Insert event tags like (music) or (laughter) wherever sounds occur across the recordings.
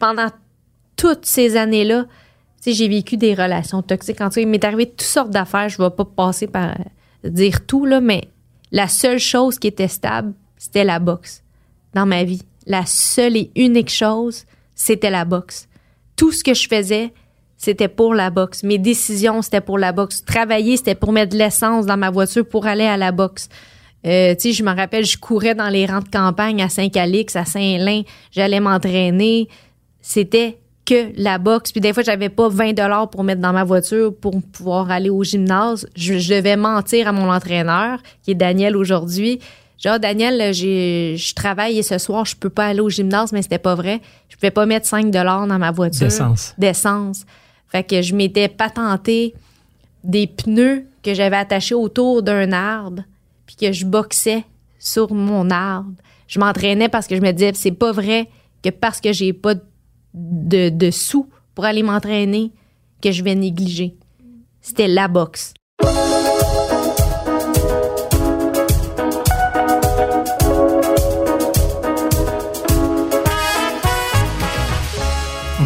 pendant toutes ces années-là, j'ai vécu des relations toxiques. En tout il m'est arrivé toutes sortes d'affaires. Je vais pas passer par dire tout, là, mais la seule chose qui était stable, c'était la boxe dans ma vie. La seule et unique chose, c'était la boxe. Tout ce que je faisais, c'était pour la boxe. Mes décisions, c'était pour la boxe. Travailler, c'était pour mettre de l'essence dans ma voiture pour aller à la boxe. Euh, je me rappelle, je courais dans les rangs de campagne à Saint-Calix, à Saint-Lin. J'allais m'entraîner. C'était que la boxe. Puis des fois, j'avais pas 20 dollars pour mettre dans ma voiture pour pouvoir aller au gymnase. Je, devais mentir à mon entraîneur, qui est Daniel aujourd'hui. Genre, Daniel, j'ai, je travaille et ce soir, je peux pas aller au gymnase, mais c'était pas vrai. Je pouvais pas mettre 5 dollars dans ma voiture. D'essence. D'essence. Fait que je m'étais patenté des pneus que j'avais attachés autour d'un arbre, puis que je boxais sur mon arbre. Je m'entraînais parce que je me disais, c'est pas vrai que parce que j'ai pas de, sous pour aller m'entraîner que je vais négliger. C'était la boxe.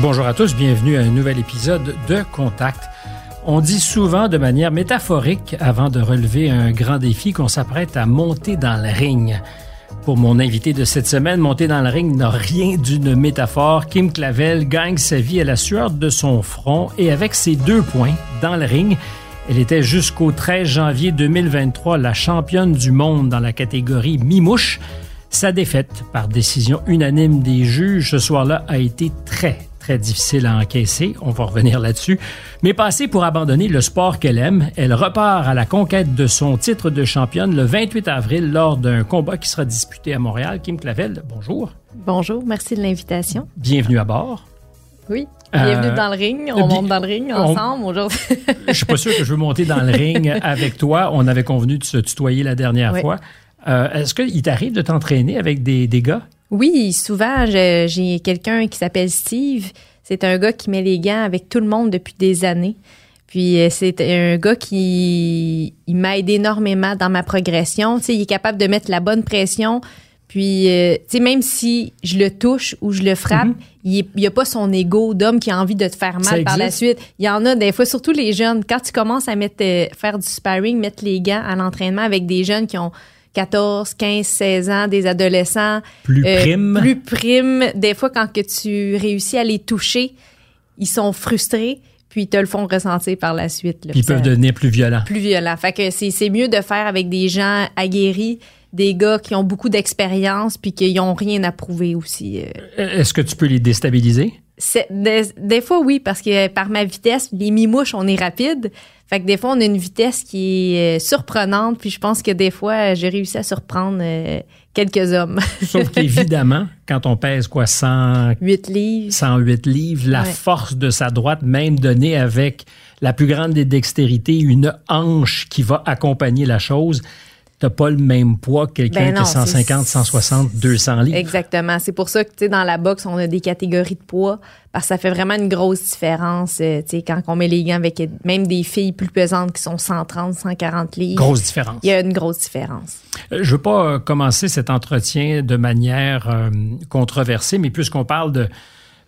Bonjour à tous, bienvenue à un nouvel épisode de Contact. On dit souvent de manière métaphorique, avant de relever un grand défi, qu'on s'apprête à monter dans le ring. Pour mon invité de cette semaine, monter dans le ring n'a rien d'une métaphore. Kim Clavel gagne sa vie à la sueur de son front et avec ses deux points dans le ring, elle était jusqu'au 13 janvier 2023 la championne du monde dans la catégorie mi-mouche. Sa défaite par décision unanime des juges ce soir-là a été très, très difficile à encaisser. On va revenir là-dessus. Mais passée pour abandonner le sport qu'elle aime, elle repart à la conquête de son titre de championne le 28 avril lors d'un combat qui sera disputé à Montréal. Kim Clavel, bonjour. Bonjour, merci de l'invitation. Bienvenue à bord. Oui. Bienvenue euh, dans le ring. On monte dans le ring ensemble aujourd'hui. (laughs) je suis pas sûr que je veux monter dans le ring (laughs) avec toi. On avait convenu de se tutoyer la dernière fois. Euh, est-ce qu'il t'arrive de t'entraîner avec des, des gars? Oui, souvent, j'ai quelqu'un qui s'appelle Steve. C'est un gars qui met les gants avec tout le monde depuis des années. Puis euh, c'est un gars qui m'aide énormément dans ma progression. Tu il est capable de mettre la bonne pression. Puis, euh, tu sais, même si je le touche ou je le frappe, mhm. il n'y a pas son ego d'homme qui a envie de te faire mal par la suite. Il y en a des fois, surtout les jeunes. Quand tu commences à mettre, euh, faire du sparring, mettre les gants à l'entraînement avec des jeunes qui ont 14, 15, 16 ans, des adolescents. Plus euh, primes. Plus primes. Des fois, quand que tu réussis à les toucher, ils sont frustrés puis ils te le font ressentir par la suite. ils peuvent devenir plus violents. Plus violents. Fait que c'est mieux de faire avec des gens aguerris, des gars qui ont beaucoup d'expérience puis qui n'ont rien à prouver aussi. Euh. Est-ce que tu peux les déstabiliser? Des, des, fois, oui, parce que par ma vitesse, les mimouches, on est rapide. Fait que des fois, on a une vitesse qui est euh, surprenante, puis je pense que des fois, j'ai réussi à surprendre euh, quelques hommes. (laughs) Sauf qu'évidemment, quand on pèse quoi, 108 livres, 108 livres, la force de sa droite, même donnée avec la plus grande des dextérités, une hanche qui va accompagner la chose, t'as pas le même poids que quelqu'un ben qui a 150, 160, 200 livres. Exactement. C'est pour ça que, tu sais, dans la boxe, on a des catégories de poids parce que ça fait vraiment une grosse différence, euh, tu sais, quand on met les gants avec même des filles plus pesantes qui sont 130, 140 livres. Grosse différence. Il y a une grosse différence. Euh, je veux pas euh, commencer cet entretien de manière controversée, mais puisqu'on parle de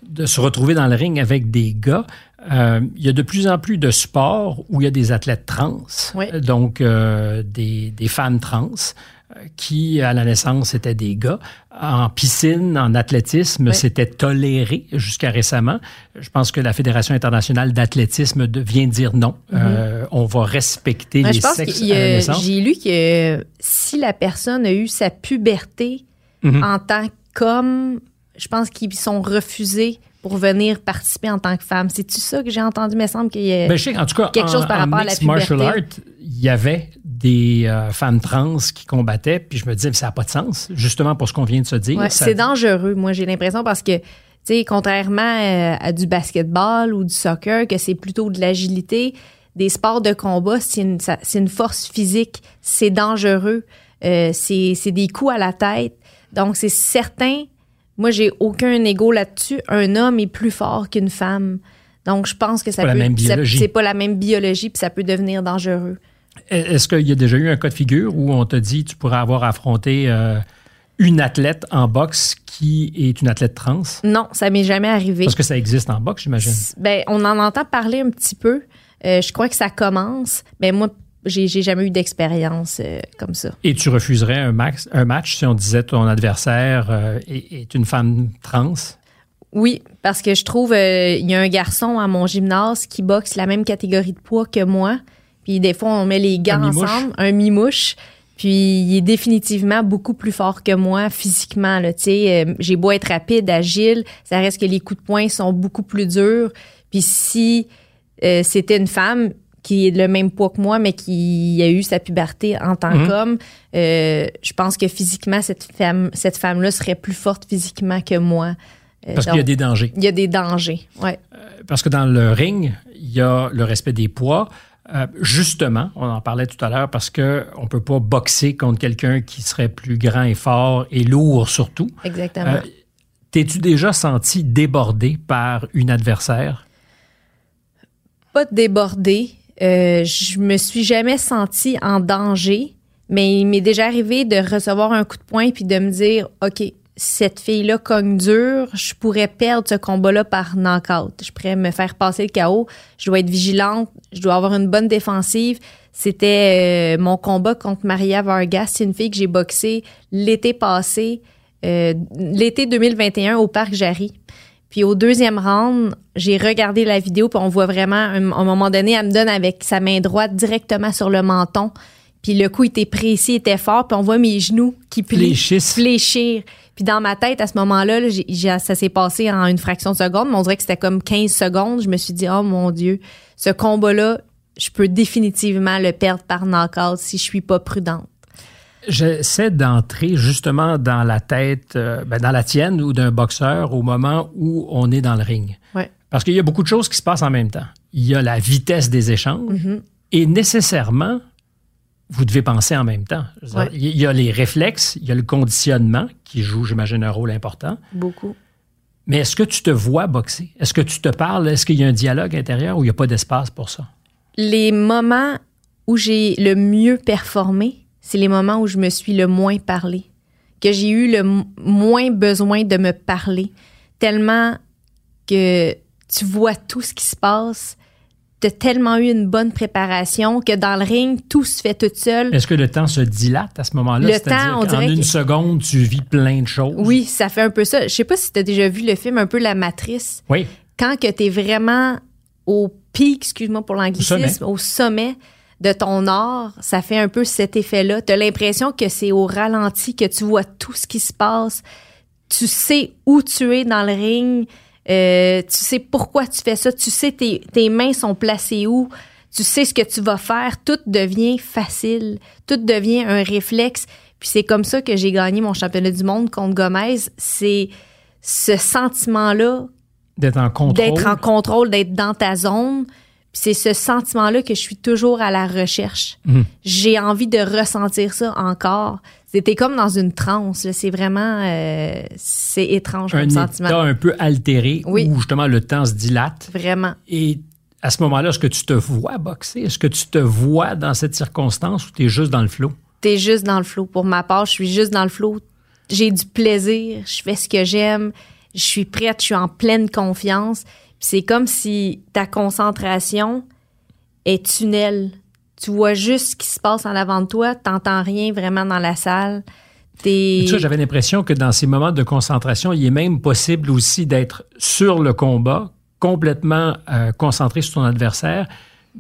de se retrouver dans le ring avec des gars. Euh, il y a de plus en plus de sports où il y a des athlètes trans, donc euh, des, des, femmes trans euh, qui, à la naissance, étaient des gars. En piscine, en athlétisme, c'était toléré jusqu'à récemment. Je pense que la Fédération internationale d'athlétisme vient dire non. Mm-hmm. on va respecter les sexes à la naissance. J'ai lu que si la personne a eu sa puberté mm-hmm. en tant qu'homme, je pense qu'ils sont refusés pour venir participer en tant que femme. C'est-tu ça que j'ai entendu? Il me semble qu'il y a ben, en tout cas, quelque chose par rapport à la puberté. martial art, il y avait des euh, femmes trans qui combattaient, puis je me disais, ça n'a pas de sens, justement pour ce qu'on vient de se dire. c'est dangereux, moi, j'ai l'impression, parce que, tu sais, contrairement euh, à, du basketball ou du soccer, que c'est plutôt de l'agilité, des sports de combat, c'est une, une, force physique, c'est dangereux, euh, c'est des coups à la tête. Donc, c'est certain moi, j'ai aucun ego là-dessus. Un homme est plus fort qu'une femme. Donc, je pense que ça peut. C'est pas la même biologie, puis ça peut devenir dangereux. Est-ce qu'il y a déjà eu un cas de figure où on t'a dit tu pourrais avoir affronté euh, une athlète en boxe qui est une athlète trans? Non, ça m'est jamais arrivé. Parce que ça existe en boxe, j'imagine. Ben, on en entend parler un petit peu. Euh, je crois que ça commence, mais moi, j'ai jamais eu d'expérience euh, comme ça. Et tu refuserais un, max, un match si on disait ton adversaire euh, est, est, une femme trans? Oui, parce que je trouve il y a un garçon à mon gymnase qui boxe la même catégorie de poids que moi. Puis des fois, on met les gants Un ensemble, un mi-mouche. Puis il est définitivement beaucoup plus fort que moi physiquement. Là, euh, j'ai beau être rapide, agile, ça reste que les coups de poing sont beaucoup plus durs. Puis si euh, c'était une femme qui est le même poids que moi, mais qui a eu sa puberté en tant Mhm. qu'homme, euh, je pense que physiquement, cette femme, cette femme-là serait plus forte physiquement que moi. Euh, Parce qu'il y a des dangers. il y a des dangers. Ouais. Parce que dans le ring, il y a le respect des poids. Euh, justement, on en parlait tout à l'heure parce que on peut pas boxer contre quelqu'un qui serait plus grand et fort et lourd surtout. Exactement. Euh, T'es-tu déjà senti débordé par une adversaire? pas débordée. Euh, je me suis jamais sentie en danger, mais il m'est déjà arrivé de recevoir un coup de poing puis de me dire, OK, cette fille-là cogne dur, je pourrais perdre ce combat-là par knockout. Je pourrais me faire passer le chaos. Je dois être vigilante, je dois avoir une bonne défensive. C'était euh, mon combat contre Maria Vargas. C'est une fille que j'ai boxée l'été passé, euh, l'été 2021 au Parc Jarry. Puis au deuxième round, j'ai regardé la vidéo, puis on voit vraiment, à un moment donné, elle me donne avec sa main droite directement sur le menton. Puis le coup était précis, était fort, puis on voit mes genoux qui Fléchissent. fléchir. Puis dans ma tête, à ce moment-là, là, ça s'est passé en une fraction de seconde, mais on dirait que c'était comme 15 secondes. Je me suis dit, oh mon Dieu, ce combat-là, je peux définitivement le perdre par knockout si je suis pas prudente. J'essaie d'entrer justement dans la tête, euh, ben, dans la tienne ou d'un boxeur au moment où on est dans le ring. Ouais. Parce qu'il y a beaucoup de choses qui se passent en même temps. Il y a la vitesse des échanges Mm-hmm. et nécessairement, vous devez penser en même temps. Ouais. Il y a les réflexes, il y a le conditionnement qui joue, j'imagine, un rôle important. Beaucoup. Mais est-ce que tu te vois boxer? Est-ce que tu te parles? Est-ce qu'il y a un dialogue intérieur ou il n'y a pas d'espace pour ça? les moments où j'ai le mieux performé, c'est les moments où je me suis le moins parlé, que j'ai eu le moins besoin de me parler, tellement que tu vois tout ce qui se passe. Tu as tellement eu une bonne préparation que dans le ring, tout se fait tout seul. Est-ce que le temps se dilate à ce moment-là? Le temps, on qu'en dirait une que- seconde, tu vis plein de choses? Oui, ça fait un peu ça. Je sais pas si tu as déjà vu le film un peu La Matrice. Oui. quand que tu es vraiment au pic, excuse-moi pour l'anglicisme, au sommet de ton art, ça fait un peu cet effet-là. Tu as l'impression que c'est au ralenti, que tu vois tout ce qui se passe. Tu sais où tu es dans le ring. Euh, tu sais pourquoi tu fais ça. Tu sais tes, tes mains sont placées où. Tu sais ce que tu vas faire. Tout devient facile. Tout devient un réflexe. Puis c'est comme ça que j'ai gagné mon championnat du monde contre Gomez. C'est ce sentiment-là D'être en contrôle. d'être en contrôle, d'être dans ta zone. C'est ce sentiment-là que je suis toujours à la recherche. Mhm. J'ai envie de ressentir ça encore. C'était comme dans une transe. C'est vraiment... euh, c'est étrange un comme sentiment. état un peu altéré Oui. où justement le temps se dilate. Vraiment. Et à ce moment-là, est-ce que tu te vois boxer? Est-ce que tu te vois dans cette circonstance ou tu es juste dans le flot? T'es juste dans le flot. Pour ma part, je suis juste dans le flot. J'ai du plaisir. Je fais ce que j'aime. Je suis prête. Je suis en pleine confiance. C'est comme si ta concentration est tunnel. Tu vois juste ce qui se passe en avant de toi. T'entends rien vraiment dans la salle. Tu sais, j'avais l'impression que dans ces moments de concentration, il est même possible aussi d'être sur le combat, complètement euh, concentré sur ton adversaire,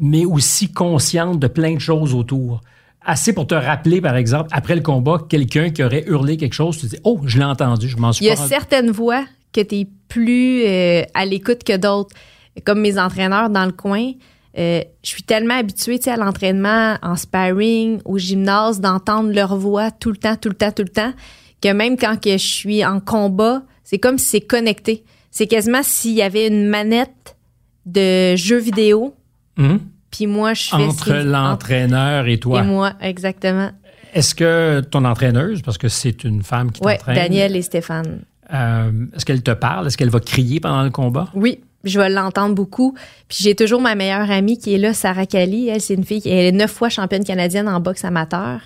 mais aussi consciente de plein de choses autour. Assez pour te rappeler, par exemple, après le combat, quelqu'un qui aurait hurlé quelque chose, tu dis Oh, je l'ai entendu, je m'en suis Il y a rendu- certaines voix que tu es plus euh, à l'écoute que d'autres. Comme mes entraîneurs dans le coin, euh, je suis tellement habituée à l'entraînement, en sparring, au gymnase, d'entendre leur voix tout le temps, tout le temps, tout le temps, que même quand que je suis en combat, c'est comme si c'est connecté. C'est quasiment s'il y avait une manette de jeu vidéo, Hum? puis moi, je fais... entre l'entraîneur et toi. Et moi, exactement. Est-ce que ton entraîneuse, parce que c'est une femme qui Ouais, t'entraîne, Daniel et Stéphane. Euh, est-ce qu'elle te parle? Est-ce qu'elle va crier pendant le combat? Oui, je vais l'entendre beaucoup. Puis j'ai toujours ma meilleure amie qui est là, Sarah Kali. Elle, c'est une fille qui est neuf fois championne canadienne en boxe amateur.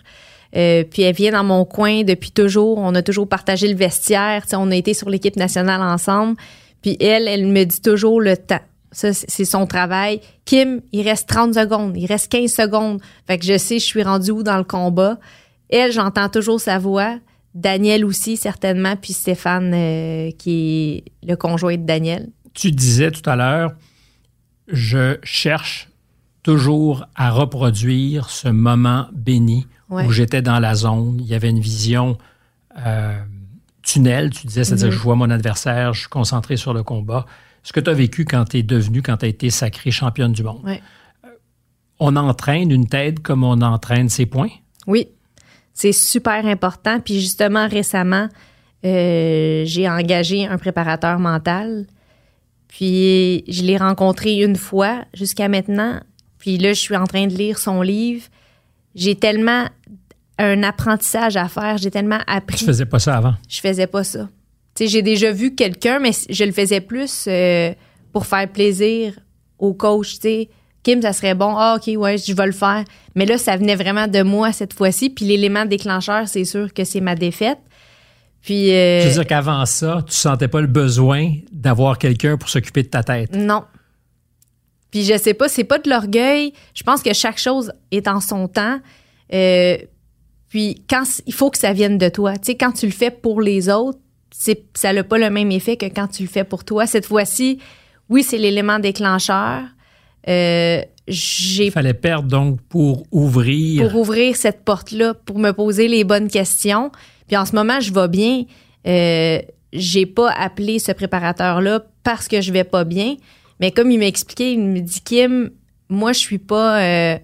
Euh, puis elle vient dans mon coin depuis toujours. On a toujours partagé le vestiaire. on a été sur l'équipe nationale ensemble. Puis elle, elle me dit toujours le temps. Ça, c'est son travail. Kim, il reste 30 secondes, il reste 15 secondes. Fait que je sais, je suis rendue où dans le combat. Elle, j'entends toujours sa voix. Daniel aussi, certainement. Puis Stéphane, euh, qui est le conjoint de Daniel. Tu disais tout à l'heure, je cherche toujours à reproduire ce moment béni où j'étais dans la zone. Il y avait une vision euh, tunnel, tu disais, c'est-à-dire mm-hmm. je vois mon adversaire, je suis concentré sur le combat. Ce que tu as vécu quand tu es devenu, quand tu as été sacrée championne du monde. Euh, on entraîne une tête comme on entraîne ses points? Oui, c'est super important. Puis justement, récemment, euh, j'ai engagé un préparateur mental. Puis je l'ai rencontré une fois jusqu'à maintenant. Puis là, je suis en train de lire son livre. J'ai tellement un apprentissage à faire. J'ai tellement appris. Tu faisais pas ça avant? Je faisais pas ça. Tu sais, j'ai déjà vu quelqu'un, mais je le faisais plus euh, pour faire plaisir au coach. Tu sais, Kim, ça serait bon. Ah, OK, ouais, je vais le faire. Mais là, ça venait vraiment de moi cette fois-ci. Puis l'élément déclencheur, c'est sûr que c'est ma défaite. Puis. Euh, je veux dire qu'avant ça, tu sentais pas le besoin d'avoir quelqu'un pour s'occuper de ta tête. Non. Puis je sais pas, c'est pas de l'orgueil. Je pense que chaque chose est en son temps. Euh, puis quand il faut que ça vienne de toi. Tu sais, quand tu le fais pour les autres, c'est, ça n'a pas le même effet que quand tu le fais pour toi. Cette fois-ci, oui, c'est l'élément déclencheur. Euh, j'ai Il fallait perdre donc pour ouvrir. Pour ouvrir cette porte-là, pour me poser les bonnes questions. Puis en ce moment, je vais bien. Euh, j'ai pas appelé ce préparateur-là parce que je vais pas bien. Mais comme il m'a expliqué, il me dit Kim, moi, je suis pas euh,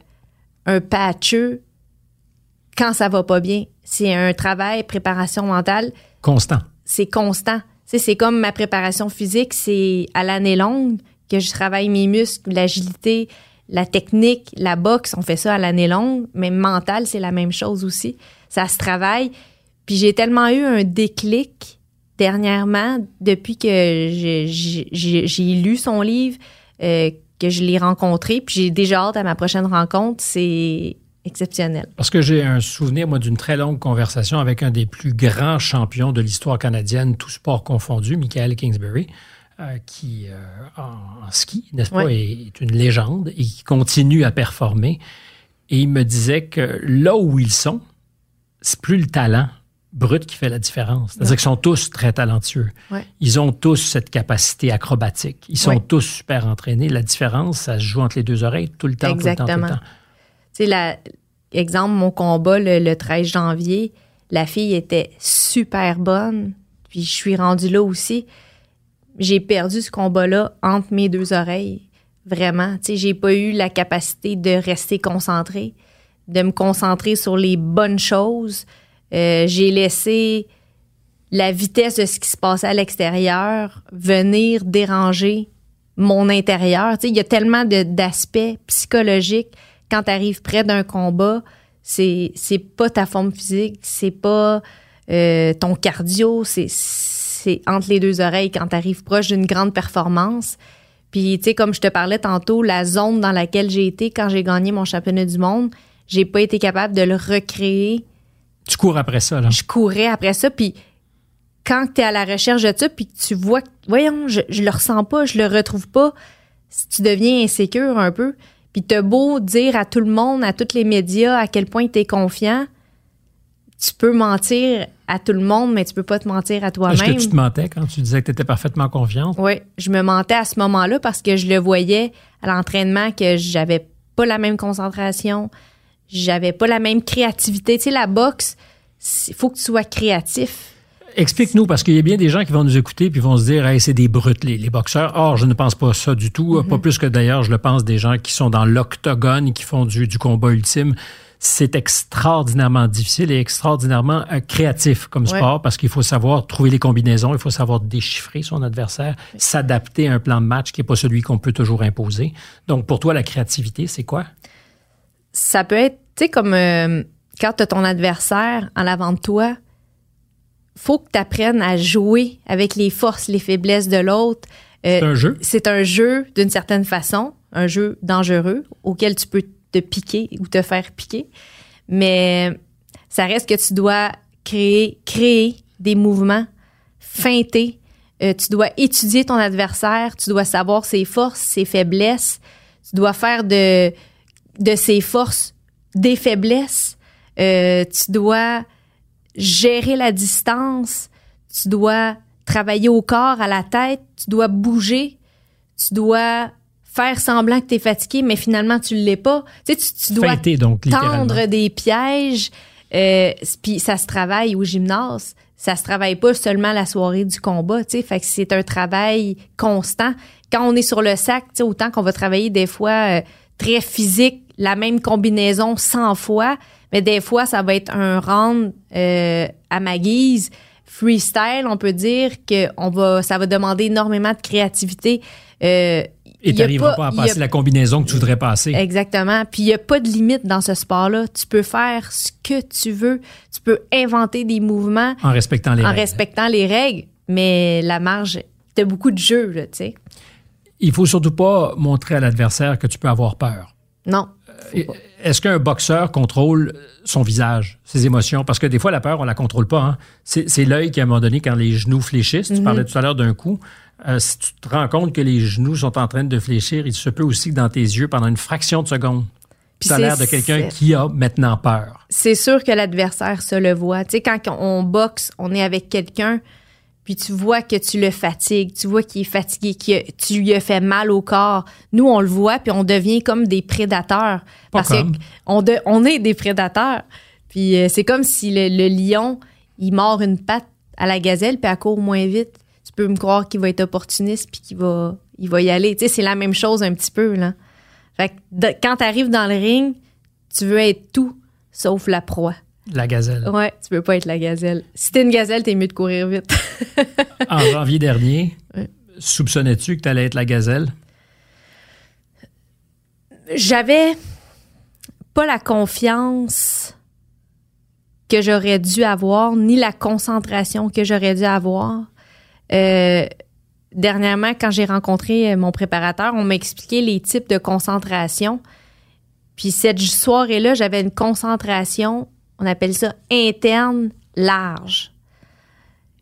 un patcheux quand ça va pas bien. C'est un travail, préparation mentale. Constant. C'est constant. C'est comme ma préparation physique, c'est à l'année longue que je travaille mes muscles, l'agilité, la technique, la boxe, on fait ça à l'année longue, mais mental, c'est la même chose aussi. Ça se travaille. Puis j'ai tellement eu un déclic dernièrement, depuis que j'ai lu son livre, euh, que je l'ai rencontré, puis j'ai déjà hâte à ma prochaine rencontre, c'est exceptionnel. Parce que j'ai un souvenir, moi, d'une très longue conversation avec un des plus grands champions de l'histoire canadienne, tout sport confondu, Michael Kingsbury, euh, qui, euh, en, ski, n'est-ce pas, est, une légende et qui continue à performer. Et il me disait que là où ils sont, c'est plus le talent brut qui fait la différence. C'est-à-dire qu'ils sont tous très talentueux. Ils ont tous cette capacité acrobatique. Ils sont tous super entraînés. La différence, ça se joue entre les deux oreilles tout le temps, Exactement. tout le temps, tout le temps sais, exemple, mon combat le, 13 janvier, la fille était super bonne, puis je suis rendue là aussi. J'ai perdu ce combat-là entre mes deux oreilles. Vraiment. Tu sais, j'ai pas eu la capacité de rester concentrée, de me concentrer sur les bonnes choses. Euh, j'ai laissé la vitesse de ce qui se passait à l'extérieur venir déranger mon intérieur. Tu sais, il y a tellement d'aspects psychologiques quand tu arrives près d'un combat, c'est c'est pas ta forme physique, c'est pas euh, ton cardio, c'est c'est entre les deux oreilles quand tu arrives proche d'une grande performance. Puis tu sais comme je te parlais tantôt, la zone dans laquelle j'ai été quand j'ai gagné mon championnat du monde, j'ai pas été capable de le recréer. Tu cours après ça là. Je courais après ça puis quand tu es à la recherche de ça puis tu vois voyons, je, je le ressens pas, je le retrouve pas, tu deviens insécure un peu. Puis t'as beau dire à tout le monde, à tous les médias, à quel point tu es confiant, tu peux mentir à tout le monde, mais tu peux pas te mentir à toi-même. Est-ce que tu te mentais quand tu disais que tu étais parfaitement confiante? Oui, je me mentais à ce moment-là parce que je le voyais à l'entraînement que j'avais pas la même concentration, j'avais pas la même créativité. Tu sais, la boxe, il faut que tu sois créatif. Explique-nous, parce qu'il y a bien des gens qui vont nous écouter puis vont se dire, hey, c'est des brutes, les, boxeurs. Or, je ne pense pas ça du tout. Pas mhm. plus que d'ailleurs, je le pense des gens qui sont dans l'octogone, qui font du, du combat ultime. C'est extraordinairement difficile et extraordinairement euh, créatif comme sport parce qu'il faut savoir trouver les combinaisons, il faut savoir déchiffrer son adversaire, s'adapter à un plan de match qui n'est pas celui qu'on peut toujours imposer. Donc, pour toi, la créativité, c'est quoi? Ça peut être, tu sais, comme euh, quand tu as ton adversaire en avant de toi, faut que tu apprennes à jouer avec les forces, les faiblesses de l'autre. Euh, c'est un jeu. C'est un jeu d'une certaine façon, un jeu dangereux auquel tu peux piquer ou te faire piquer. Mais Ça reste que tu dois créer, créer des mouvements, feinter. Euh, tu dois étudier ton adversaire. Tu dois savoir ses forces, ses faiblesses. Tu dois faire de, de ses forces des faiblesses. Euh, tu dois gérer la distance. Tu dois travailler au corps, à la tête. Tu dois bouger. Tu dois faire semblant que tu es fatigué, mais finalement, tu ne l'es pas. Tu, sais, tu, tu dois Feinter, donc, littéralement. tendre des pièges. Euh, Puis ça se travaille au gymnase. Ça se travaille pas seulement la soirée du combat, tu sais. Fait que c'est un travail constant. Quand on est sur le sac, tu sais, autant qu'on va travailler des fois euh, très physique, la même combinaison 100 fois, mais des fois, ça va être un round euh, à ma guise, freestyle, on peut dire que on va, ça va demander énormément de créativité. Euh, Et tu n'arriveras pas, à a- passer la combinaison que tu voudrais passer. Exactement. Puis il n'y a pas de limite dans ce sport-là. Tu peux faire ce que tu veux. Tu peux inventer des mouvements En respectant les en règles. respectant les règles, mais la marge, t'as beaucoup de jeux, là, tu sais. Il faut surtout pas montrer à l'adversaire que tu peux avoir peur. Non. Et- Est-ce qu'un boxeur contrôle son visage, ses émotions? Parce que des fois, la peur, on la contrôle pas. hein. C'est c'est l'œil qui, à un moment donné, quand les genoux fléchissent, tu parlais tout à l'heure d'un coup, euh, si tu te rends compte que les genoux sont en train de fléchir, il se peut aussi que dans tes yeux, pendant une fraction de seconde, Puis as c'est- l'air de quelqu'un qui a maintenant peur. C'est sûr que l'adversaire se le voit. Tu sais, quand on boxe, on est avec quelqu'un, puis tu vois que tu le fatigues, tu vois qu'il est fatigué, que tu lui as fait mal au corps. Nous, on le voit, puis on devient comme des prédateurs. Pas parce comme. que on, de- on est des prédateurs. Puis euh, c'est comme si le, le lion, il mord une patte à la gazelle, puis elle court moins vite. Peux me croire qu'il va être opportuniste, puis qu'il va, il va y aller. Tu sais, c'est la même chose un petit peu, là. Fait que de- quand tu arrives dans le ring, tu veux être tout sauf la proie. La gazelle. Ouais, tu peux pas être la gazelle. Si t'es une gazelle, t'es mieux de courir vite. (laughs) En janvier dernier, Ouais. soupçonnais-tu que tu allais être la gazelle? J'avais pas la confiance que j'aurais dû avoir, ni la concentration que j'aurais dû avoir. Euh, dernièrement, quand j'ai rencontré euh, mon préparateur, on m'a expliqué les types de concentration. Puis cette soirée-là, j'avais une concentration, on appelle ça interne large.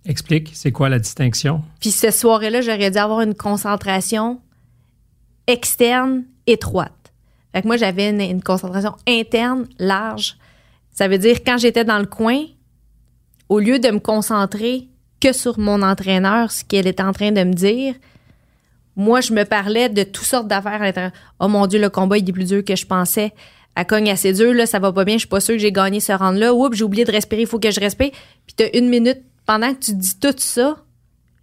Explique, c'est quoi la distinction? Puis cette soirée-là, j'aurais dû avoir une concentration externe étroite. Fait que moi, j'avais une, une concentration interne large. Ça veut dire quand j'étais dans le coin, au lieu de me concentrer que sur mon entraîneur, ce qu'elle était en train de me dire, moi, je me parlais de toutes sortes d'affaires à. Oh mon Dieu, le combat, il est plus dur que je pensais. Elle cogne assez dur, là, ça va pas bien, je suis pas sûre que j'ai gagné ce round-là. Oups, j'ai oublié de respirer, il faut que je respire. Puis t'as une minute, pendant que tu dis tout ça,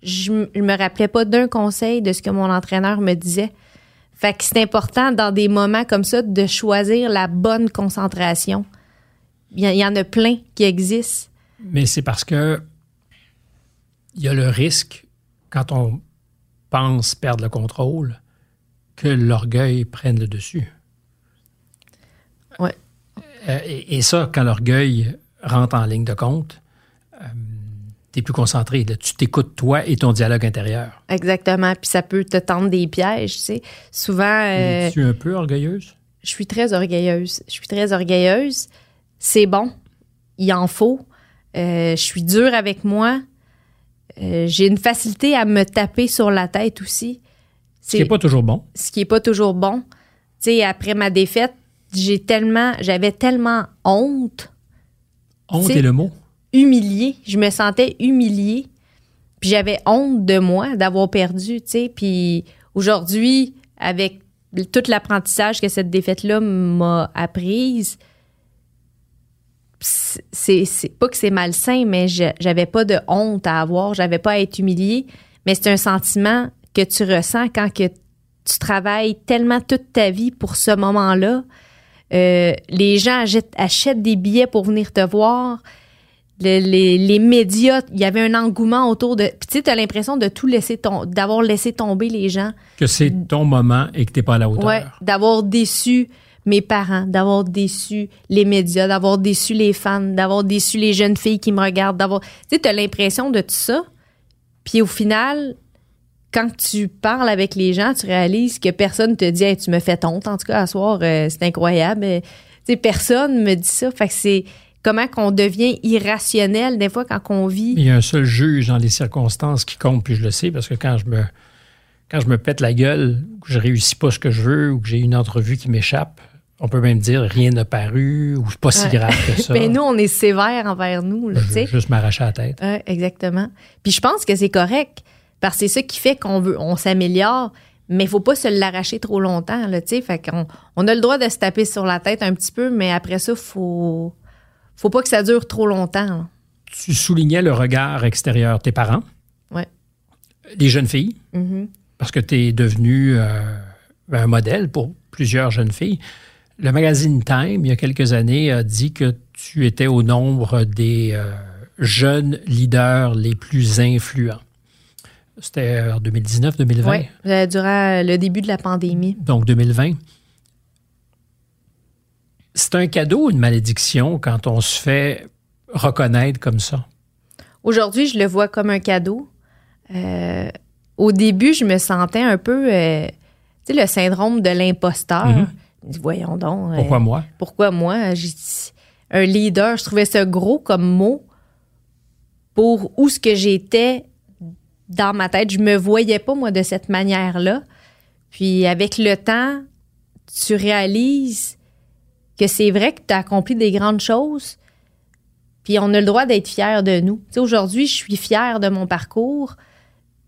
je, je me rappelais pas d'un conseil de ce que mon entraîneur me disait. Fait que c'est important dans des moments comme ça de choisir la bonne concentration. Il y en a plein qui existent. Mais c'est parce que il y a le risque, quand on pense perdre le contrôle, que l'orgueil prenne le dessus. Ouais. Euh, et, et ça, quand l'orgueil rentre en ligne de compte, tu es plus concentré. là. Tu t'écoutes toi et ton dialogue intérieur. Exactement. Puis ça peut te tendre des pièges, tu sais. Souvent, euh, Es-tu un peu orgueilleuse? je suis très orgueilleuse. Je suis très orgueilleuse. C'est bon. Il en faut. Euh, je suis dure avec moi. Euh, J'ai une facilité à me taper sur la tête aussi. Ce qui n'est pas toujours bon. ce qui est pas toujours bon. Tu sais, après ma défaite, j'ai tellement, j'avais tellement honte, Honte est le mot. humiliée. Je me sentais humiliée. Puis j'avais honte de moi d'avoir perdu, tu sais. Puis aujourd'hui, avec tout l'apprentissage que cette défaite-là m'a apprise, c'est c'est pas que c'est malsain, mais j'avais pas de honte à avoir, j'avais pas à être humiliée, mais c'est un sentiment que tu ressens quand que tu travailles tellement toute ta vie pour ce moment-là. Euh, les gens achètent, achètent des billets pour venir te voir. Le- les, les médias, il y avait un engouement autour de. Puis tu sais, t'as l'impression de tout laisser d'avoir laissé tomber les gens. Que c'est ton moment et que tu n'es pas à la hauteur. Ouais, d'avoir déçu mes parents, d'avoir déçu les médias, d'avoir déçu les fans, d'avoir déçu les jeunes filles qui me regardent, d'avoir. Tu sais, t'as l'impression de tout ça. Puis au final, quand tu parles avec les gens, tu réalises que personne te dit, tu me fais honte. En tout cas, à soir, euh, c'est incroyable. Euh, Tu sais, personne me dit ça. Fait que c'est comment qu'on devient irrationnel des fois quand on vit. Il y a un seul juge dans les circonstances qui compte, puis je le sais, parce que quand je me, quand je me pète la gueule, que je réussis pas ce que je veux, ou que j'ai une entrevue qui m'échappe, on peut même dire rien n'a paru ou pas si grave que (laughs) ça. Mais nous, on est sévère envers nous. Là, je veux juste m'arracher la tête. Ouais, exactement. Puis je pense que c'est correct parce que c'est ça qui fait qu'on veut, on s'améliore. Mais il faut pas se l'arracher trop longtemps, là, tu sais. Fait qu'on on a le droit de se taper sur la tête un petit peu, mais après ça, faut, faut pas que ça dure trop longtemps. là. Tu soulignais le regard extérieur. Tes parents, Ouais. les jeunes filles, Mhm. parce que tu es devenu euh, un modèle pour plusieurs jeunes filles. Le magazine Time, il y a quelques années, a dit que tu étais au nombre des euh, jeunes leaders les plus influents. C'était en 2019-2020. Ouais, euh, durant le début de la pandémie. donc 2020. C'est un cadeau ou une malédiction quand on se fait reconnaître comme ça? Aujourd'hui, je le vois comme un cadeau. Euh, au début, je me sentais un peu, euh, tu sais, le syndrome de l'imposteur. Mhm. Dis, Voyons donc. euh, Pourquoi moi? pourquoi moi? J'ai dit, un leader, je trouvais ça gros comme mot pour où ce que j'étais dans ma tête. Je me voyais pas, moi, de cette manière-là. Puis avec le temps, tu réalises que c'est vrai que tu as accompli des grandes choses. Puis on a le droit d'être fier de nous. Tu sais, aujourd'hui, je suis fière de mon parcours.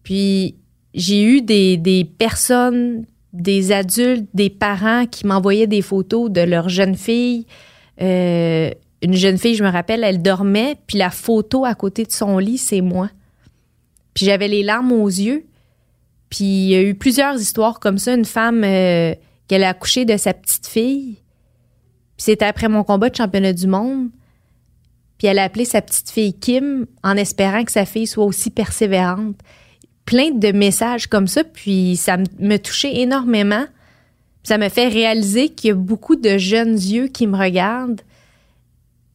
Puis j'ai eu des, des personnes, des adultes, des parents qui m'envoyaient des photos de leur jeune fille. Euh, une jeune fille, je me rappelle, elle dormait, puis la photo à côté de son lit, c'est moi. Puis j'avais les larmes aux yeux. Puis il y a eu plusieurs histoires comme ça. Une femme euh, qu'elle a accouché de sa petite fille. Puis c'était après mon combat de championnat du monde. Puis elle a appelé sa petite fille Kim en espérant que sa fille soit aussi persévérante. Plein de messages comme ça. Puis ça me touchait énormément. Ça me fait réaliser qu'il y a beaucoup de jeunes yeux qui me regardent.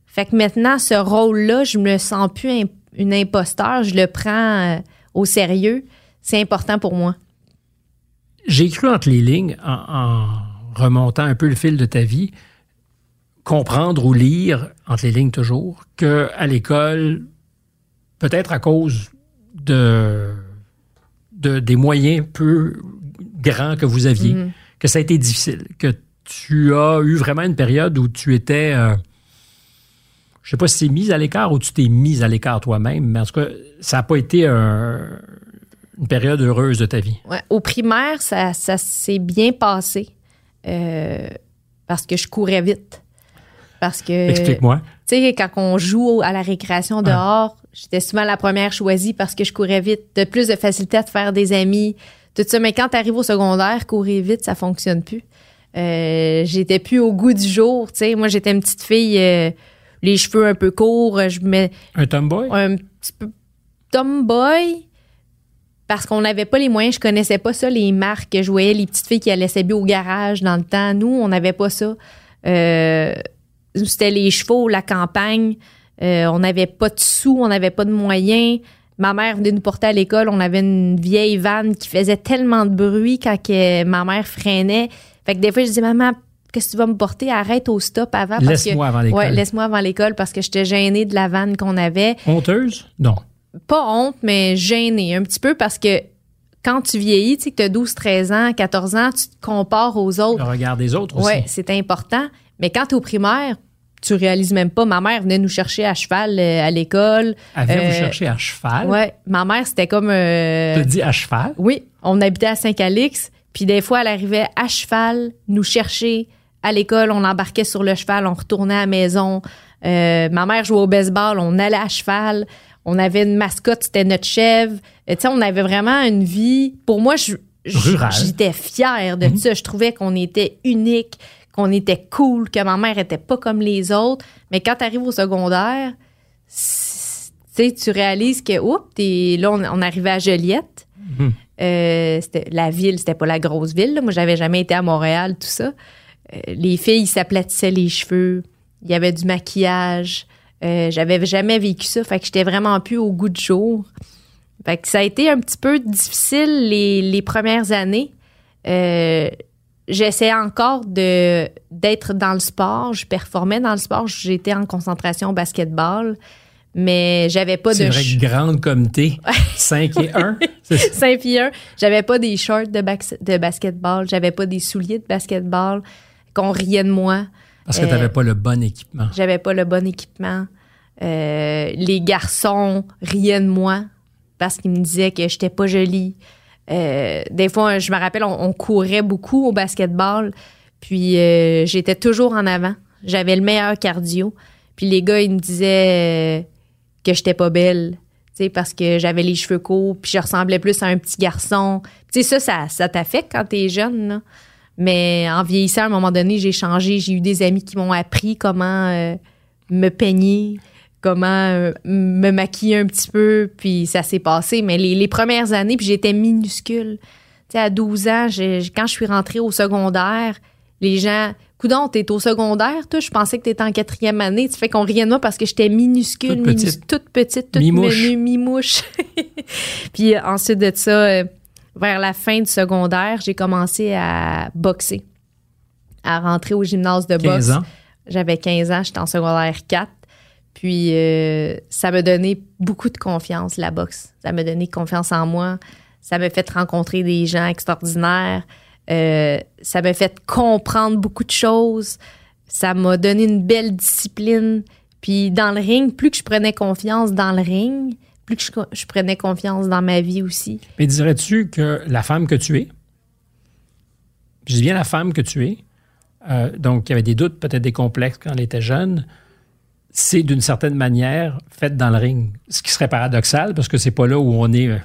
Fait que maintenant, ce rôle-là, je me sens plus im- une imposteur. Je le prends euh, au sérieux. C'est important pour moi. J'ai cru entre les lignes, en, en remontant un peu le fil de ta vie, comprendre ou lire, entre les lignes toujours, que à l'école, peut-être à cause de, de- des moyens peu grands que vous aviez, Mhm. que ça a été difficile, que tu as eu vraiment une période où tu étais, euh, je sais pas si c'est mise à l'écart ou tu t'es mise à l'écart toi-même, mais en tout cas, ça n'a pas été un- une période heureuse de ta vie. Ouais, Au primaire, ça, ça s'est bien passé euh, parce que je courais vite. Parce que, tu Explique-moi. sais, quand on joue à la récréation dehors, j'étais souvent la première choisie parce que je courais vite. De plus de facilité à te faire des amis, tout ça. Mais quand tu arrives au secondaire, courir vite, ça fonctionne plus. Euh, j'étais plus au goût du jour. Tu sais, moi, j'étais une petite fille, euh, les cheveux un peu courts. Je mets Un tomboy? un petit peu tomboy parce qu'on n'avait pas les moyens. Je connaissais pas ça, les marques. Je voyais les petites filles qui allaient s'habiller au garage dans le temps. Nous, on n'avait pas ça. Euh, c'était les chevaux, la campagne. Euh, on n'avait pas de sous, on n'avait pas de moyens. Ma mère venait nous porter à l'école. On avait une vieille vanne qui faisait tellement de bruit quand que ma mère freinait. Fait que des fois, je disais, maman, qu'est-ce que tu vas me porter? Arrête au stop avant. Laisse-moi avant l'école. Ouais, laisse-moi avant l'école parce que j'étais gênée de la vanne qu'on avait. Honteuse? Non. Pas honte, mais gênée un petit peu parce que quand tu vieillis, tu sais que tu as 12, 13 ans, 14 ans, tu te compares aux Le autres. regard des autres aussi. Ouais, c'est important. Mais quand tu es au primaire, tu réalises même pas. Ma mère venait nous chercher à cheval euh, à l'école. Elle vient Euh, vous chercher à cheval? Ouais, ma mère, c'était comme. euh, Tu te dis à cheval? oui, on habitait à Saint-Calix, puis des fois, elle arrivait à cheval nous chercher à l'école. On embarquait sur le cheval, on retournait à la maison. Euh, ma mère jouait au baseball, on allait à cheval. On avait une mascotte, c'était notre chèvre. Euh, Tu sais, on avait vraiment une vie. Pour moi, je, j'étais fière de ça. Je trouvais qu'on était unique, qu'on était cool, que ma mère était pas comme les autres. Mais quand tu arrives au secondaire, tu réalises que, oups, là, on, on arrivait à Joliette. Mhm. Euh, c'était la ville, c'était pas la grosse ville. là. Moi, j'avais jamais été à Montréal, tout ça. Euh, les filles s'aplatissaient les cheveux. Il y avait du maquillage. Euh, j'avais jamais vécu ça. Fait que j'étais vraiment plus au goût du jour. Fait que ça a été un petit peu difficile les, les premières années. J'essayais encore de d'être dans le sport. Je performais dans le sport. J'étais en concentration au basketball, mais j'avais pas de vrai que grande comme t'es, (laughs) 5 et 1. 5 pieds 1. J'avais pas des shorts de, bas- de basketball. J'avais pas des souliers de basketball. Qu'on riait de moi. Parce que Euh, t'avais pas le bon équipement. J'avais pas le bon équipement. Euh, les garçons riaient de moi parce qu'ils me disaient que j'étais pas jolie. Euh, des fois, je me rappelle, on, courait beaucoup au basketball, puis euh, j'étais toujours en avant. J'avais le meilleur cardio. Puis les gars, ils me disaient euh, que j'étais pas belle, parce que j'avais les cheveux courts, puis je ressemblais plus à un petit garçon. Tu sais, ça, ça, ça t'affecte quand t'es jeune. Mais en vieillissant, à un moment donné, j'ai changé. J'ai eu des amis qui m'ont appris comment me peigner, comment euh, me maquiller un petit peu, puis ça s'est passé. Mais les, les premières années, puis j'étais minuscule. Tu sais, à 12 ans, quand je suis rentrée au secondaire, les gens... Coudon, t'es au secondaire, toi? Je pensais que t'étais en quatrième année. Tu fais qu'on riait de moi parce que j'étais minuscule, Toute petite. minus- toute petite, toute Mi-mouche. menue, mi-mouche. (laughs) puis ensuite de ça, euh, vers la fin du secondaire, j'ai commencé à boxer, à rentrer au gymnase de 15 boxe. ans? J'avais 15 ans, j'étais en secondaire 4. Puis euh, ça m'a donné beaucoup de confiance, la boxe. Ça m'a donné confiance en moi. Ça m'a fait rencontrer des gens extraordinaires. Euh, ça m'a fait comprendre beaucoup de choses. Ça m'a donné une belle discipline. Puis dans le ring, plus que je prenais confiance dans le ring, plus que je, prenais confiance dans ma vie aussi. Mais dirais-tu que la femme que tu es, je dis bien la femme que tu es, euh, donc qui avait des doutes, peut-être des complexes quand elle était jeune, c'est d'une certaine manière faite dans le ring. Ce qui serait paradoxal parce que c'est pas là où on est, euh,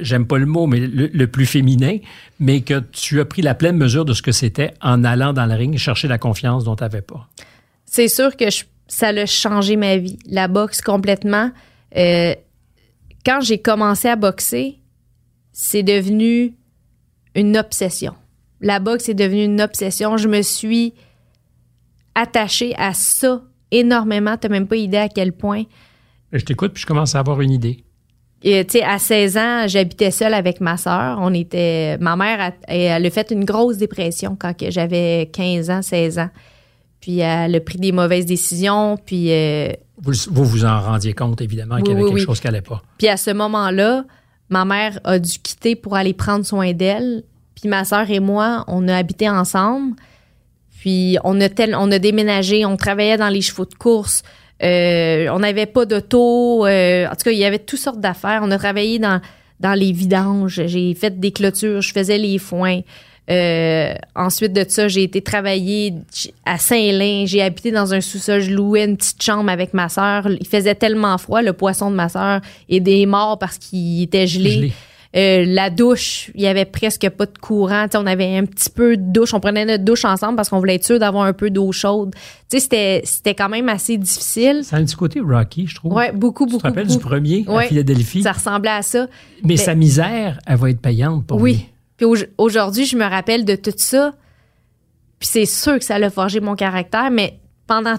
j'aime pas le mot, mais le, plus féminin, mais que tu as pris la pleine mesure de ce que c'était en allant dans le ring chercher la confiance dont tu n'avais pas. c'est sûr que ça a changé ma vie. La boxe complètement. Euh, quand j'ai commencé à boxer, c'est devenu une obsession. La boxe est devenue une obsession. Je me suis attachée à ça énormément. T'as même pas idée à quel point. Je t'écoute puis je commence à avoir une idée. Et, tu sais, à 16 ans, j'habitais seule avec ma sœur. On était, ma mère, a- elle a fait une grosse dépression quand j'avais 15 ans, 16 ans. Puis elle a pris des mauvaises décisions. Puis, euh, Vous vous, vous en rendiez compte, évidemment, qu'il y avait oui, quelque oui. chose qui n'allait pas. puis à ce moment-là, ma mère a dû quitter pour aller prendre soin d'elle. Puis ma sœur et moi, on a habité ensemble. Puis on a, déménagé, on travaillait dans les chevaux de course. Euh, on n'avait pas d'auto. euh, en tout cas, il y avait toutes sortes d'affaires. On a travaillé dans, les vidanges. J'ai fait des clôtures. Je faisais les foins. Euh, ensuite de ça, j'ai été travailler à Saint-Lin. J'ai habité dans un sous-sol. Je louais une petite chambre avec ma sœur. Il faisait tellement froid. Le poisson de ma sœur est mort parce qu'il était. Gelé. Euh, la douche, il y avait presque pas de courant. On avait un petit peu de douche. On prenait notre douche ensemble parce qu'on voulait être sûr d'avoir un peu d'eau chaude. C'était, c'était quand même assez difficile. Ça a un petit côté Rocky, je trouve. Ouais, beaucoup, Tu te beaucoup. rappelles beaucoup. du premier à. Philadelphie? Ça ressemblait à ça. mais, sa misère, elle va être payante pour oui. lui. Puis au- aujourd'hui, je me rappelle de tout ça. Puis c'est sûr que ça a forgé mon caractère, mais pendant